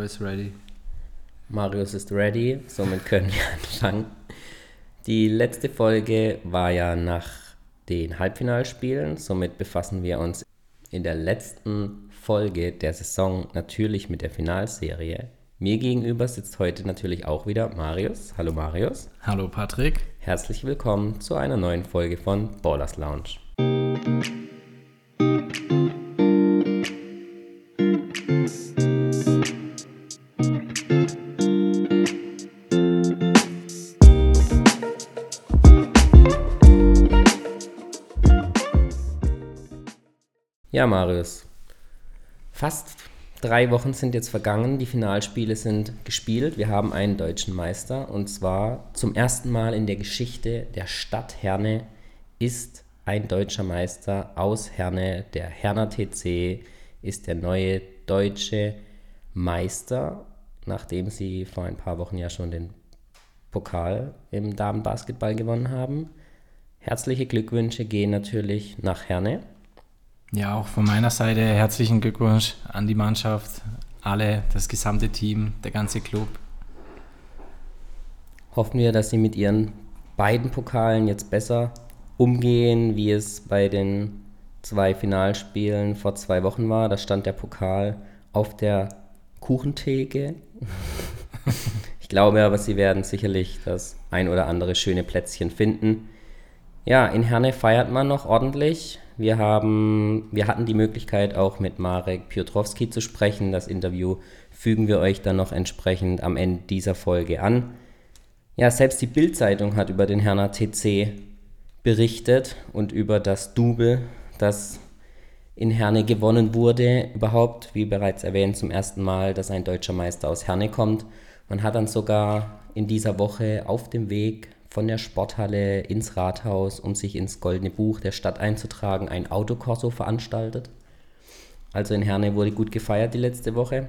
ist ready. Marius ist ready, somit können wir anfangen. Die letzte Folge war ja nach den Halbfinalspielen, somit befassen wir uns in der letzten Folge der Saison natürlich mit der Finalserie. Mir gegenüber sitzt heute natürlich auch wieder Marius. Hallo Marius. Hallo Patrick. Herzlich willkommen zu einer neuen Folge von Ballers Lounge. Ja, Marius. Fast drei Wochen sind jetzt vergangen. Die Finalspiele sind gespielt. Wir haben einen deutschen Meister. Und zwar zum ersten Mal in der Geschichte der Stadt Herne ist ein deutscher Meister aus Herne. Der Herner TC ist der neue deutsche Meister, nachdem sie vor ein paar Wochen ja schon den Pokal im Damenbasketball gewonnen haben. Herzliche Glückwünsche gehen natürlich nach Herne. Ja, auch von meiner Seite herzlichen Glückwunsch an die Mannschaft, alle, das gesamte Team, der ganze Club. Hoffen wir, dass sie mit ihren beiden Pokalen jetzt besser umgehen, wie es bei den zwei Finalspielen vor zwei Wochen war. Da stand der Pokal auf der Kuchentheke. ich glaube aber, sie werden sicherlich das ein oder andere schöne Plätzchen finden. Ja, in Herne feiert man noch ordentlich. Wir, haben, wir hatten die Möglichkeit, auch mit Marek Piotrowski zu sprechen. Das Interview fügen wir euch dann noch entsprechend am Ende dieser Folge an. Ja, selbst die Bild-Zeitung hat über den Herner TC berichtet und über das Double, das in Herne gewonnen wurde. Überhaupt, wie bereits erwähnt, zum ersten Mal, dass ein deutscher Meister aus Herne kommt. Man hat dann sogar in dieser Woche auf dem Weg von der Sporthalle ins Rathaus, um sich ins Goldene Buch der Stadt einzutragen, ein Autokorso veranstaltet. Also in Herne wurde gut gefeiert die letzte Woche.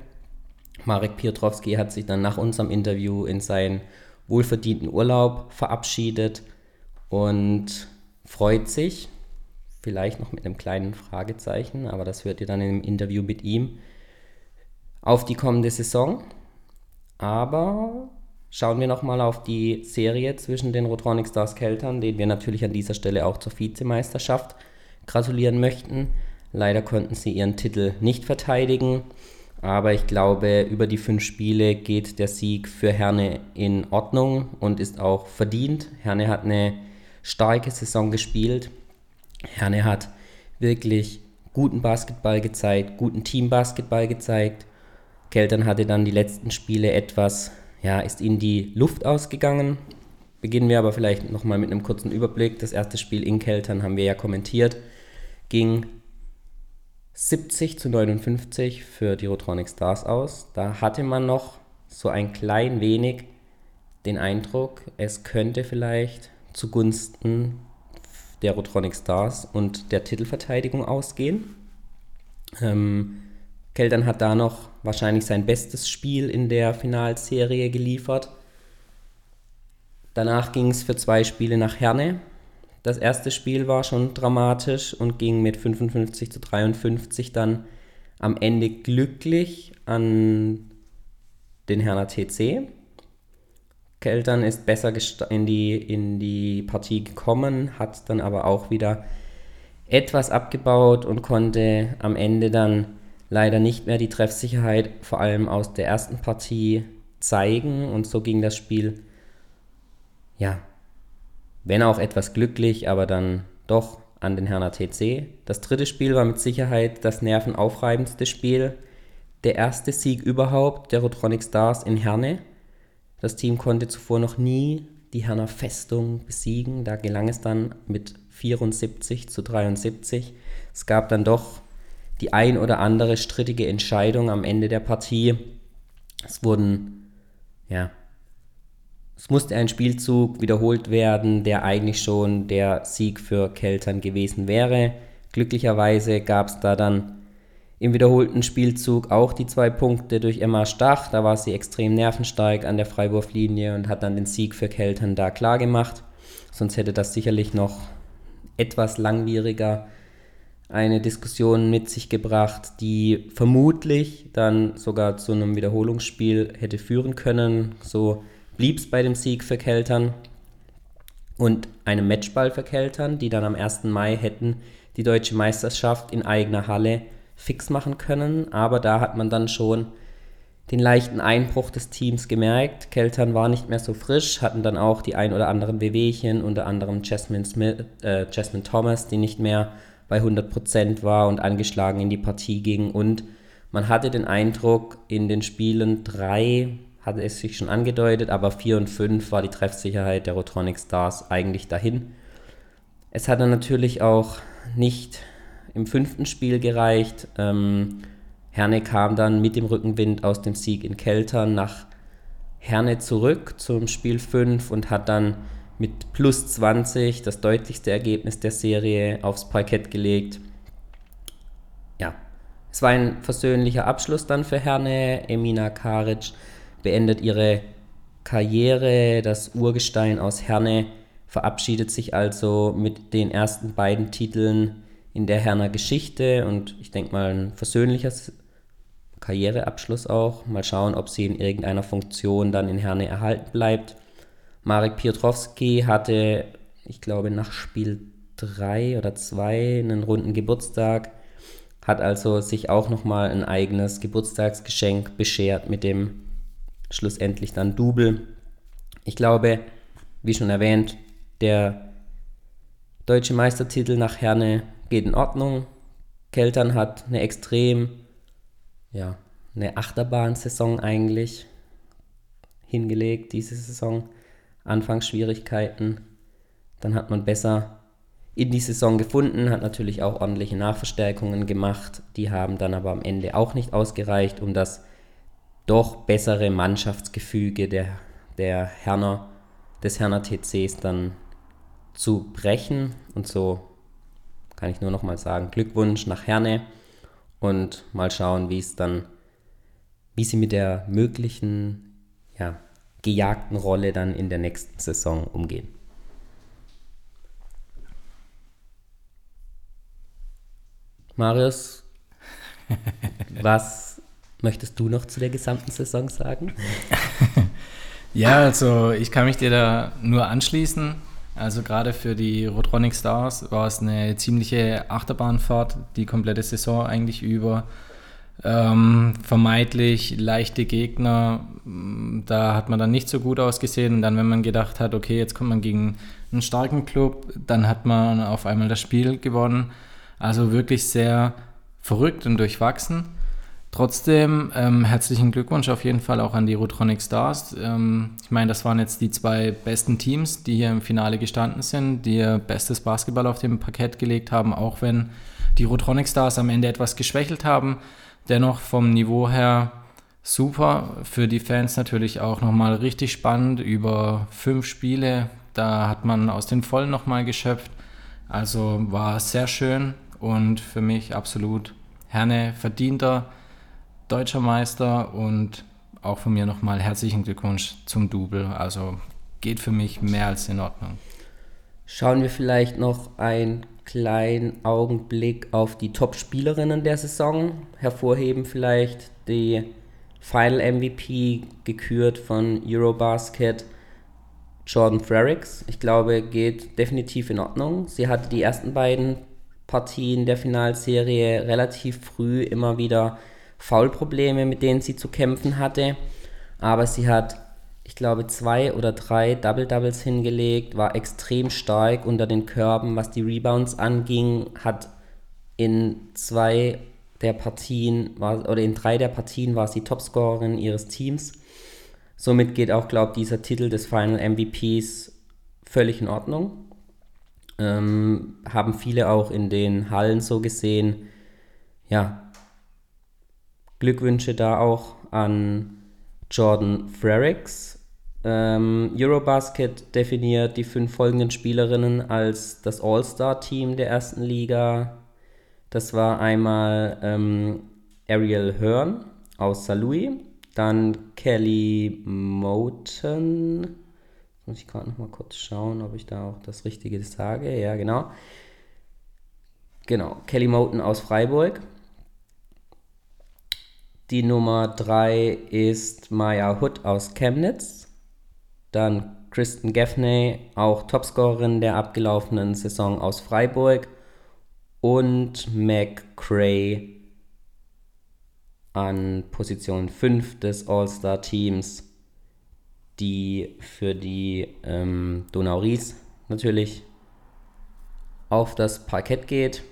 Marek Piotrowski hat sich dann nach unserem Interview in seinen wohlverdienten Urlaub verabschiedet und freut sich, vielleicht noch mit einem kleinen Fragezeichen, aber das hört ihr dann im Interview mit ihm, auf die kommende Saison. Aber Schauen wir nochmal auf die Serie zwischen den Rotronic Stars Keltern, denen wir natürlich an dieser Stelle auch zur Vizemeisterschaft gratulieren möchten. Leider konnten sie ihren Titel nicht verteidigen, aber ich glaube, über die fünf Spiele geht der Sieg für Herne in Ordnung und ist auch verdient. Herne hat eine starke Saison gespielt. Herne hat wirklich guten Basketball gezeigt, guten Teambasketball gezeigt. Keltern hatte dann die letzten Spiele etwas ja, ist ihnen die Luft ausgegangen. Beginnen wir aber vielleicht nochmal mit einem kurzen Überblick. Das erste Spiel in Keltern haben wir ja kommentiert. Ging 70 zu 59 für die Rotronic Stars aus. Da hatte man noch so ein klein wenig den Eindruck, es könnte vielleicht zugunsten der Rotronic Stars und der Titelverteidigung ausgehen. Ähm, Keltern hat da noch wahrscheinlich sein bestes Spiel in der Finalserie geliefert. Danach ging es für zwei Spiele nach Herne. Das erste Spiel war schon dramatisch und ging mit 55 zu 53 dann am Ende glücklich an den Herner TC. Keltern ist besser in die, in die Partie gekommen, hat dann aber auch wieder etwas abgebaut und konnte am Ende dann leider nicht mehr die Treffsicherheit, vor allem aus der ersten Partie, zeigen. Und so ging das Spiel, ja, wenn auch etwas glücklich, aber dann doch an den Herner TC. Das dritte Spiel war mit Sicherheit das nervenaufreibendste Spiel. Der erste Sieg überhaupt der Rotronic Stars in Herne. Das Team konnte zuvor noch nie die Herner Festung besiegen. Da gelang es dann mit 74 zu 73. Es gab dann doch die ein oder andere strittige Entscheidung am Ende der Partie. Es wurden, ja, es musste ein Spielzug wiederholt werden, der eigentlich schon der Sieg für Keltern gewesen wäre. Glücklicherweise gab es da dann im wiederholten Spielzug auch die zwei Punkte durch Emma Stach. Da war sie extrem nervenstark an der Freiwurflinie und hat dann den Sieg für Keltern da klar gemacht. Sonst hätte das sicherlich noch etwas langwieriger eine Diskussion mit sich gebracht, die vermutlich dann sogar zu einem Wiederholungsspiel hätte führen können. So blieb es bei dem Sieg für Keltern und einem Matchball für Keltern, die dann am 1. Mai hätten die deutsche Meisterschaft in eigener Halle fix machen können. Aber da hat man dann schon den leichten Einbruch des Teams gemerkt. Keltern war nicht mehr so frisch, hatten dann auch die ein oder anderen Wehwehchen, unter anderem Jasmine, Smith, äh, Jasmine Thomas, die nicht mehr bei 100% war und angeschlagen in die Partie ging. Und man hatte den Eindruck, in den Spielen 3 hatte es sich schon angedeutet, aber 4 und 5 war die Treffsicherheit der Rotronic Stars eigentlich dahin. Es hat dann natürlich auch nicht im fünften Spiel gereicht. Ähm, Herne kam dann mit dem Rückenwind aus dem Sieg in Keltern nach Herne zurück zum Spiel 5 und hat dann mit plus 20 das deutlichste Ergebnis der Serie aufs Parkett gelegt. Ja, es war ein versöhnlicher Abschluss dann für Herne. Emina Karic beendet ihre Karriere. Das Urgestein aus Herne verabschiedet sich also mit den ersten beiden Titeln in der Herner Geschichte und ich denke mal ein versöhnlicher Karriereabschluss auch. Mal schauen, ob sie in irgendeiner Funktion dann in Herne erhalten bleibt. Marek Piotrowski hatte, ich glaube, nach Spiel 3 oder 2 einen runden Geburtstag, hat also sich auch nochmal ein eigenes Geburtstagsgeschenk beschert mit dem schlussendlich dann Double. Ich glaube, wie schon erwähnt, der deutsche Meistertitel nach Herne geht in Ordnung. Keltern hat eine extrem, ja, eine Achterbahn-Saison eigentlich hingelegt diese Saison. Anfangsschwierigkeiten. Dann hat man besser in die Saison gefunden, hat natürlich auch ordentliche Nachverstärkungen gemacht. Die haben dann aber am Ende auch nicht ausgereicht, um das doch bessere Mannschaftsgefüge der, der Herner, des Herner TCs dann zu brechen. Und so kann ich nur noch mal sagen, Glückwunsch nach Herne und mal schauen, wie es dann, wie sie mit der möglichen ja, gejagten Rolle dann in der nächsten Saison umgehen. Marius, was möchtest du noch zu der gesamten Saison sagen? ja, also ich kann mich dir da nur anschließen. Also gerade für die Rotronic Stars war es eine ziemliche Achterbahnfahrt, die komplette Saison eigentlich über. Ähm, vermeintlich leichte Gegner, mm, da hat man dann nicht so gut ausgesehen. Und dann, wenn man gedacht hat, okay, jetzt kommt man gegen einen starken Club, dann hat man auf einmal das Spiel gewonnen. Also wirklich sehr verrückt und durchwachsen. Trotzdem ähm, herzlichen Glückwunsch auf jeden Fall auch an die Rotronic Stars. Ähm, ich meine, das waren jetzt die zwei besten Teams, die hier im Finale gestanden sind, die ihr bestes Basketball auf dem Parkett gelegt haben, auch wenn die Rotronic Stars am Ende etwas geschwächelt haben dennoch vom Niveau her super. Für die Fans natürlich auch nochmal richtig spannend. Über fünf Spiele, da hat man aus den Vollen nochmal geschöpft. Also war sehr schön und für mich absolut Herne verdienter deutscher Meister und auch von mir nochmal herzlichen Glückwunsch zum Double. Also geht für mich mehr als in Ordnung. Schauen wir vielleicht noch ein kleinen Augenblick auf die Top-Spielerinnen der Saison. Hervorheben vielleicht die Final MVP, gekürt von Eurobasket, Jordan Frericks. Ich glaube, geht definitiv in Ordnung. Sie hatte die ersten beiden Partien der Finalserie relativ früh immer wieder Foulprobleme, mit denen sie zu kämpfen hatte. Aber sie hat ich glaube, zwei oder drei Double-Doubles hingelegt, war extrem stark unter den Körben, was die Rebounds anging, hat in zwei der Partien, war, oder in drei der Partien war sie Topscorerin ihres Teams. Somit geht auch, glaube ich, dieser Titel des Final MVPs völlig in Ordnung. Ähm, haben viele auch in den Hallen so gesehen. Ja, Glückwünsche da auch an Jordan Frericks, ähm, Eurobasket definiert die fünf folgenden Spielerinnen als das All-Star-Team der ersten Liga. Das war einmal ähm, Ariel Hearn aus St. Louis, dann Kelly Moten. Muss ich gerade noch mal kurz schauen, ob ich da auch das Richtige sage. Ja, genau. Genau, Kelly Moten aus Freiburg. Die Nummer 3 ist Maya Hood aus Chemnitz. Dann Kristen Gaffney, auch Topscorerin der abgelaufenen Saison aus Freiburg. Und Mac Cray an Position 5 des All-Star-Teams, die für die ähm, Donau Ries natürlich auf das Parkett geht.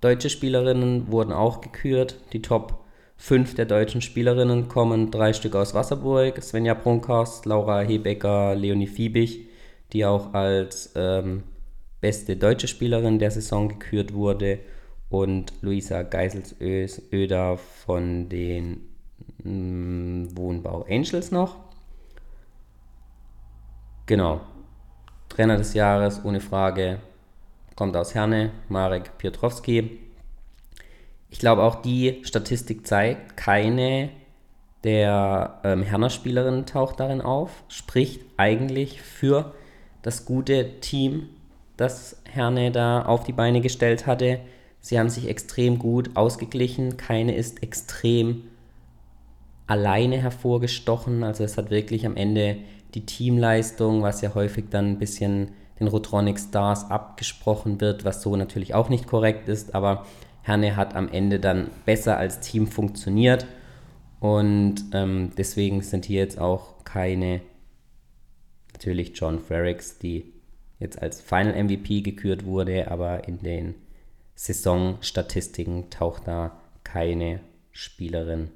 Deutsche Spielerinnen wurden auch gekürt. Die Top 5 der deutschen Spielerinnen kommen drei Stück aus Wasserburg. Svenja Brunkhorst, Laura Hebecker, Leonie Fiebig, die auch als ähm, beste deutsche Spielerin der Saison gekürt wurde. Und Luisa Geiselsöder von den mh, mm, Wohnbau Angels noch. Genau. Trainer des Jahres, ohne Frage, kommt aus Herne, Marek Piotrowski. Ich glaube, auch die Statistik zeigt, keine der ähm, Herner-Spielerinnen taucht darin auf, spricht eigentlich für das gute Team, das Herne da auf die Beine gestellt hatte. Sie haben sich extrem gut ausgeglichen, keine ist extrem alleine hervorgestochen, also es hat wirklich am Ende die Teamleistung, was ja häufig dann ein bisschen den Rotronic Stars abgesprochen wird, was so natürlich auch nicht korrekt ist, aber Herne hat am Ende dann besser als Team funktioniert und ähm, deswegen sind hier jetzt auch keine, natürlich John Frericks, die jetzt als Final MVP gekürt wurde, aber in den Saisonstatistiken taucht da keine Spielerin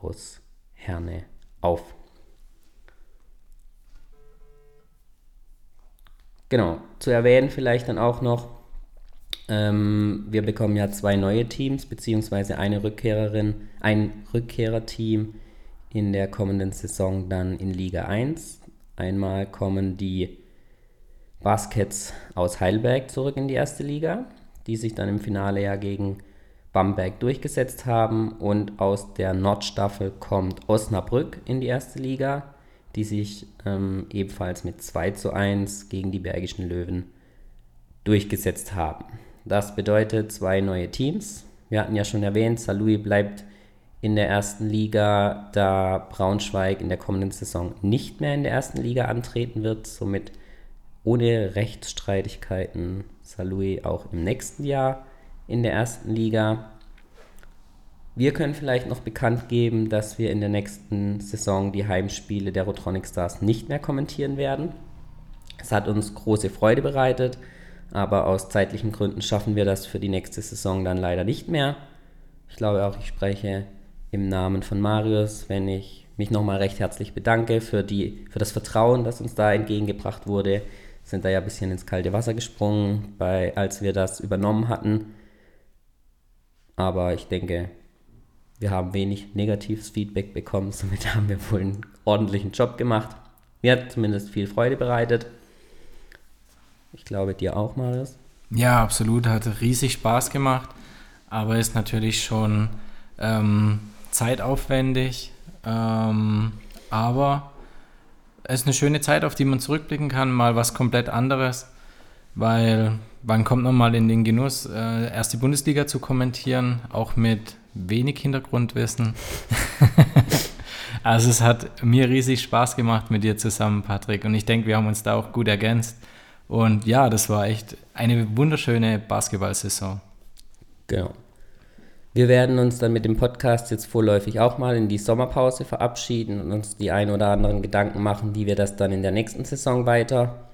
aus Herne auf. Genau, zu erwähnen vielleicht dann auch noch, ähm, wir bekommen ja zwei neue Teams, beziehungsweise eine Rückkehrerin, ein Rückkehrerteam in der kommenden Saison dann in Liga 1. Einmal kommen die Baskets aus Heidelberg zurück in die erste Liga, die sich dann im Finale ja gegen Bamberg durchgesetzt haben. Und aus der Nordstaffel kommt Osnabrück in die erste Liga die sich ähm, ebenfalls mit 2 zu 1 gegen die Bergischen Löwen durchgesetzt haben. Das bedeutet zwei neue Teams. Wir hatten ja schon erwähnt, Salui bleibt in der ersten Liga, da Braunschweig in der kommenden Saison nicht mehr in der ersten Liga antreten wird, somit ohne Rechtsstreitigkeiten Salui auch im nächsten Jahr in der ersten Liga. Wir können vielleicht noch bekannt geben, dass wir in der nächsten Saison die Heimspiele der Rotronic Stars nicht mehr kommentieren werden. Es hat uns große Freude bereitet, aber aus zeitlichen Gründen schaffen wir das für die nächste Saison dann leider nicht mehr. Ich glaube auch, ich spreche im Namen von Marius, wenn ich mich nochmal recht herzlich bedanke für, die, für das Vertrauen, das uns da entgegengebracht wurde. Sind da ja ein bisschen ins kalte Wasser gesprungen, bei, als wir das übernommen hatten. Aber ich denke, wir haben wenig negatives Feedback bekommen, somit haben wir wohl einen ordentlichen Job gemacht. Mir hat zumindest viel Freude bereitet. Ich glaube, dir auch, Marius. Ja, absolut. Hat riesig Spaß gemacht, aber ist natürlich schon ähm, zeitaufwendig. Ähm, aber es ist eine schöne Zeit, auf die man zurückblicken kann. Mal was komplett anderes, weil wann kommt man mal in den Genuss, äh, erst die Bundesliga zu kommentieren, auch mit wenig Hintergrundwissen. also es hat mir riesig Spaß gemacht mit dir zusammen, Patrick. Und ich denke, wir haben uns da auch gut ergänzt. Und ja, das war echt eine wunderschöne Basketballsaison. Genau. Wir werden uns dann mit dem Podcast jetzt vorläufig auch mal in die Sommerpause verabschieden und uns die ein oder anderen Gedanken machen, wie wir das dann in der nächsten Saison weiterführen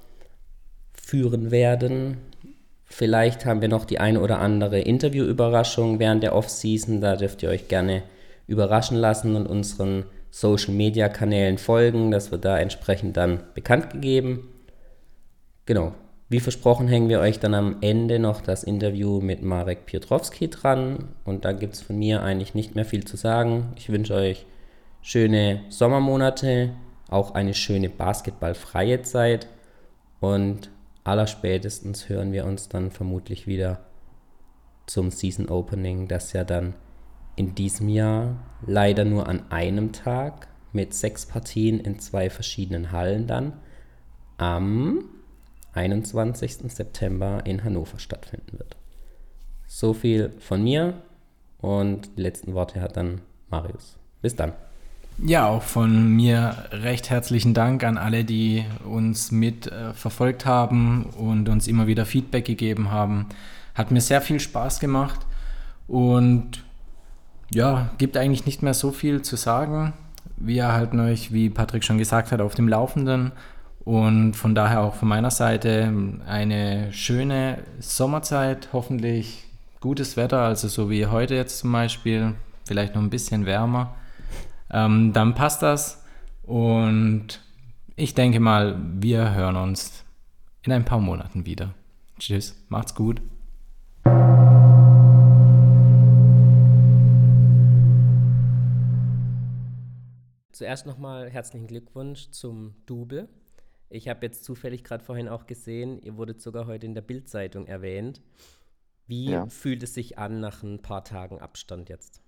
werden. Vielleicht haben wir noch die eine oder andere Interviewüberraschung während der Off-Season. Da dürft ihr euch gerne überraschen lassen und unseren Social-Media-Kanälen folgen. Das wird da entsprechend dann bekannt gegeben. Genau. Wie versprochen hängen wir euch dann am Ende noch das Interview mit Marek Piotrowski dran. Und da gibt es von mir eigentlich nicht mehr viel zu sagen. Ich wünsche euch schöne Sommermonate, auch eine schöne basketballfreie Zeit und allerspätestens hören wir uns dann vermutlich wieder zum Season Opening, das ja dann in diesem Jahr leider nur an einem Tag mit sechs Partien in zwei verschiedenen Hallen dann am 21. September in Hannover stattfinden wird. So viel von mir und die letzten Worte hat dann Marius. Bis dann. Ja, auch von mir recht herzlichen Dank an alle, die uns mit äh, verfolgt haben und uns immer wieder Feedback gegeben haben. Hat mir sehr viel Spaß gemacht und ja, gibt eigentlich nicht mehr so viel zu sagen. Wir halten euch, wie Patrick schon gesagt hat, auf dem Laufenden und von daher auch von meiner Seite eine schöne Sommerzeit, hoffentlich gutes Wetter, also so wie heute jetzt zum Beispiel, vielleicht noch ein bisschen wärmer ähm, dann passt das. Und ich denke mal, wir hören uns in ein paar Monaten wieder. Tschüss, macht's gut. Zuerst nochmal herzlichen Glückwunsch zum Double. Ich habe jetzt zufällig gerade vorhin auch gesehen, ihr wurdet sogar heute in der Bildzeitung erwähnt. Wie ja. fühlt es sich an nach ein paar Tagen Abstand jetzt?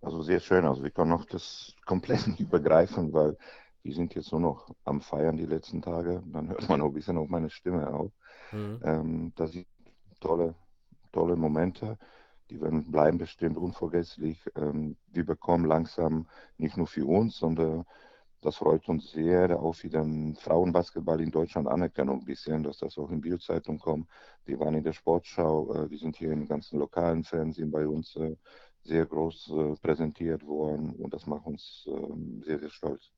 Also sehr schön. Also wir können noch das komplett nicht übergreifen, weil wir sind jetzt nur noch am Feiern die letzten Tage. Dann hört man auch ein bisschen auf meine Stimme auf. Mhm. Ähm, das sind tolle, tolle Momente. Die werden bleiben bestimmt unvergesslich. Ähm, wir bekommen langsam nicht nur für uns, sondern das freut uns sehr, auch wieder ein Frauenbasketball in Deutschland Anerkennung bisschen, dass das auch in Bildzeitung kommt. Wir waren in der Sportschau, äh, wir sind hier im ganzen lokalen Fernsehen bei uns äh, sehr groß äh, präsentiert worden und das macht uns äh, sehr, sehr stolz.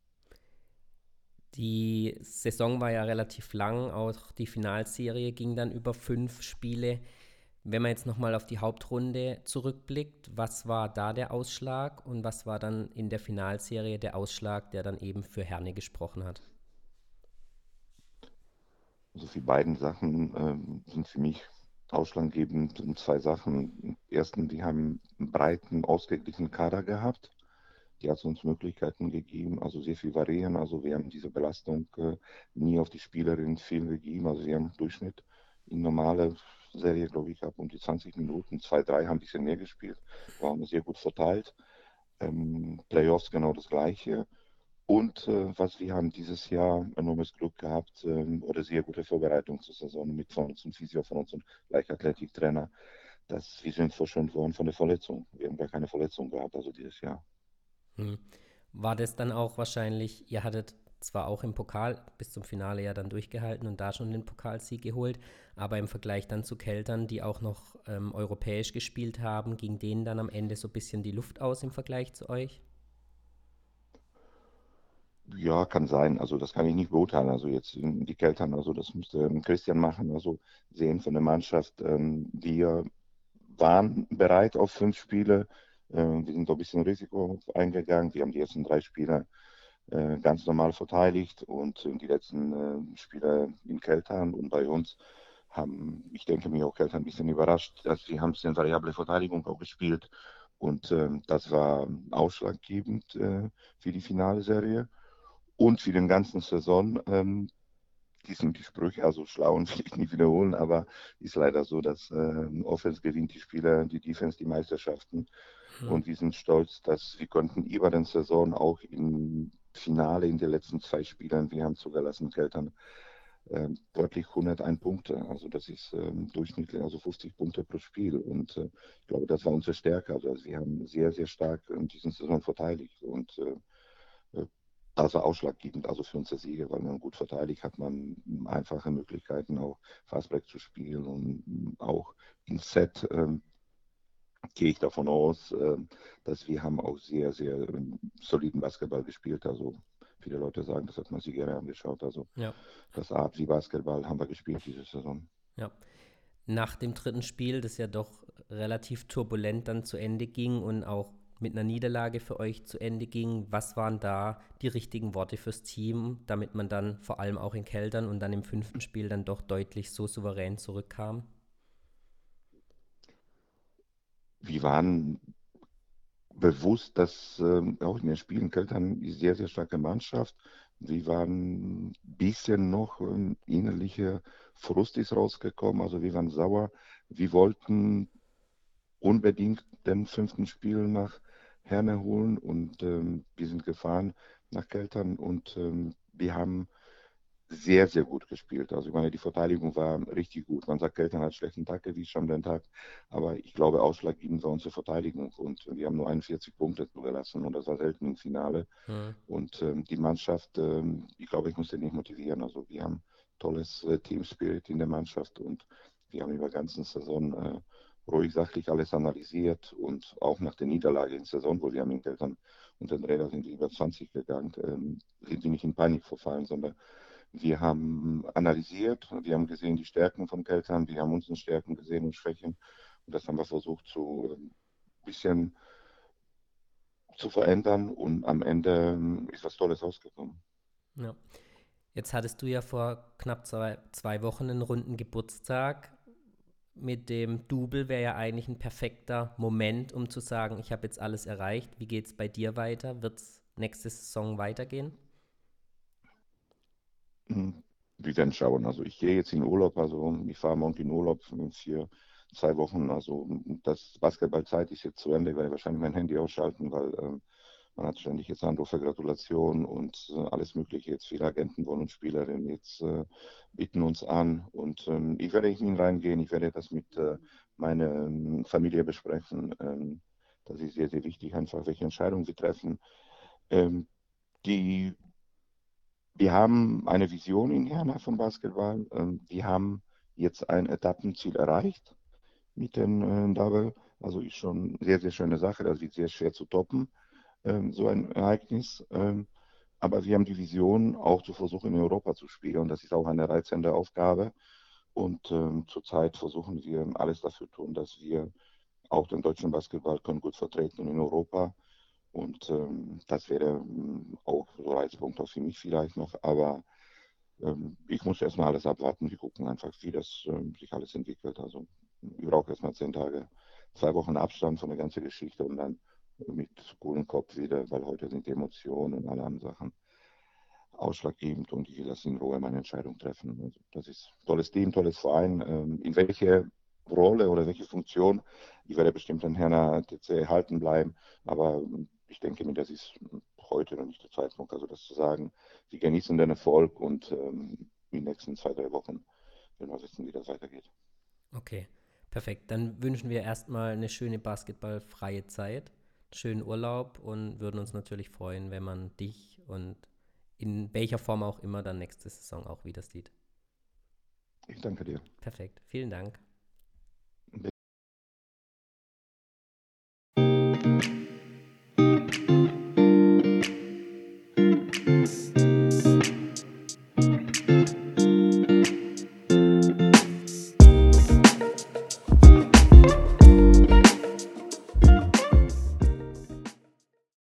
Die Saison war ja relativ lang, auch die Finalserie ging dann über fünf Spiele. Wenn man jetzt nochmal auf die Hauptrunde zurückblickt, was war da der Ausschlag und was war dann in der Finalserie der Ausschlag, der dann eben für Herne gesprochen hat? Also die beiden Sachen ähm, sind für mich ausschlaggebend sind zwei Sachen. Erstens, die haben einen breiten, ausgeglichenen Kader gehabt. Die hat uns Möglichkeiten gegeben, also sehr viel variieren. Also wir haben diese Belastung äh, nie auf die Spielerinnen viel gegeben. Also wir haben im Durchschnitt in normale Serie, glaube ich, ab um die 20 Minuten, zwei, drei haben ein bisschen mehr gespielt, waren sehr gut verteilt. Ähm, Playoffs genau das gleiche. Und äh, was wir haben dieses Jahr enormes Glück gehabt ähm, oder sehr gute Vorbereitung zur Saison mit von uns und Physio von uns und Leichtathletiktrainer, dass wir sind verschont worden von der Verletzung. Wir haben gar keine Verletzung gehabt, also dieses Jahr. Hm. War das dann auch wahrscheinlich, ihr hattet zwar auch im Pokal bis zum Finale ja dann durchgehalten und da schon den Pokalsieg geholt, aber im Vergleich dann zu Keltern, die auch noch ähm, europäisch gespielt haben, ging denen dann am Ende so ein bisschen die Luft aus im Vergleich zu euch? Ja, kann sein. Also das kann ich nicht beurteilen. Also jetzt die Keltern, also das müsste ähm, Christian machen, also sehen von der Mannschaft. Ähm, wir waren bereit auf fünf Spiele. Äh, wir sind ein bisschen Risiko eingegangen. Wir haben die ersten drei Spiele ganz normal verteidigt und die letzten äh, Spiele in Keltern und bei uns haben, ich denke mir auch Keltern ein bisschen überrascht, dass wir haben eine variable Verteidigung auch gespielt und ähm, das war ausschlaggebend für die finale Serie und für den ganzen Saison. Ähm, die sind die Sprüche also schlau und will ich nicht wiederholen, aber ist leider so, dass äh, Offense gewinnt die Spieler, die Defense die Meisterschaften. Mhm. Und wir sind stolz, dass wir konnten über den Saison auch im Finale in den letzten zwei Spielen, wir haben zugelassen, Keltern, äh, deutlich 101 Punkte. Also das ist äh, durchschnittlich also 50 Punkte pro Spiel. Und äh, ich glaube, das war unsere Stärke. Also, also wir haben sehr, sehr stark in dieser Saison verteidigt. Und äh, das war ausschlaggebend also für unsere Siege, weil man gut verteidigt hat, man einfache Möglichkeiten auch Fastbreak zu spielen und auch im Set ähm, gehe ich davon aus, äh, dass wir haben auch sehr, sehr ähm, soliden Basketball gespielt. Also viele Leute sagen, das hat man sich gerne angeschaut. Also ja. das Art wie Basketball haben wir gespielt diese Saison. Ja. Nach dem dritten Spiel, das ja doch relativ turbulent dann zu Ende ging und auch mit einer Niederlage für euch zu Ende ging. Was waren da die richtigen Worte fürs Team, damit man dann vor allem auch in Keltern und dann im fünften Spiel dann doch deutlich so souverän zurückkam? Wir waren bewusst, dass äh, auch in den Spielen Keltern eine sehr, sehr starke Mannschaft. Wir waren ein bisschen noch ähm, innerliche Frust ist rausgekommen, also wir waren sauer. Wir wollten unbedingt den fünften Spiel nach Herne holen und ähm, wir sind gefahren nach Keltern und ähm, wir haben sehr, sehr gut gespielt. Also ich meine, die Verteidigung war richtig gut. Man sagt, Keltern hat schlechten Tag erwischt am den Tag, aber ich glaube, ausschlaggebend war unsere Verteidigung und wir haben nur 41 Punkte zugelassen und das war selten im Finale. Mhm. Und ähm, die Mannschaft, ähm, ich glaube, ich muss den nicht motivieren. Also wir haben tolles äh, Team-Spirit in der Mannschaft und wir haben über die ganze Saison äh, ruhig sachlich alles analysiert und auch nach der Niederlage in der Saison, wo wir haben in Keltern und den Räder sind über 20 gegangen, ähm, sind wir nicht in Panik verfallen, sondern wir haben analysiert, wir haben gesehen die Stärken von Keltern, wir haben unsere Stärken gesehen und Schwächen. Und das haben wir versucht zu ein ähm, bisschen zu verändern und am Ende ähm, ist was Tolles rausgekommen. Ja. Jetzt hattest du ja vor knapp zwei, zwei Wochen einen runden Geburtstag. Mit dem Double wäre ja eigentlich ein perfekter Moment, um zu sagen, ich habe jetzt alles erreicht. Wie geht es bei dir weiter? Wird es nächste Saison weitergehen? Wir werden schauen. Also ich gehe jetzt in Urlaub, also ich fahre morgen in Urlaub für zwei Wochen. Also das Basketballzeit ist jetzt zu Ende. Ich werde wahrscheinlich mein Handy ausschalten, weil äh, man hat ständig jetzt Anrufe, Gratulation und äh, alles Mögliche. Jetzt viele Agenten wollen und Spielerinnen jetzt äh, bieten uns an. Und ähm, ich werde in ihn reingehen. Ich werde das mit äh, meiner ähm, Familie besprechen. Ähm, das ist sehr, sehr wichtig, einfach welche Entscheidungen wir treffen. Ähm, die wir haben eine Vision in Herne vom Basketball. Ähm, wir haben jetzt ein Etappenziel erreicht mit dem äh, Double. Also ist schon eine sehr, sehr schöne Sache. Das wird sehr schwer zu toppen, ähm, so ein Ereignis. Ähm, aber wir haben die Vision, auch zu versuchen, in Europa zu spielen. Das ist auch eine reizende Aufgabe. Und zurzeit versuchen wir alles dafür tun, dass wir auch den deutschen Basketball können gut vertreten in Europa. Und ähm, das wäre ähm, auch so Reizpunkt auch für mich vielleicht noch. Aber ähm, ich muss erstmal alles abwarten. Wir gucken einfach, wie das ähm, sich alles entwickelt. Also ich brauche erstmal zehn Tage, zwei Wochen Abstand von der ganzen Geschichte und dann mit coolen Kopf wieder, weil heute sind Emotionen und alle anderen Sachen ausschlaggebend und ich das in Ruhe meine Entscheidung treffen. Also das ist tolles Team, tolles Verein. Ähm, in welche Rolle oder welche Funktion, ich werde bestimmt an Herrn TC erhalten bleiben, aber ich denke mir, das ist heute noch nicht der Zeitpunkt, also das zu sagen. Sie genießen den Erfolg und ähm, in den nächsten zwei, drei Wochen werden wir wissen, wie das weitergeht. Okay, perfekt. Dann wünschen wir erstmal eine schöne basketballfreie Zeit, schönen Urlaub und würden uns natürlich freuen, wenn man dich und in welcher Form auch immer dann nächste Saison auch wieder sieht. Ich danke dir. Perfekt. Vielen Dank.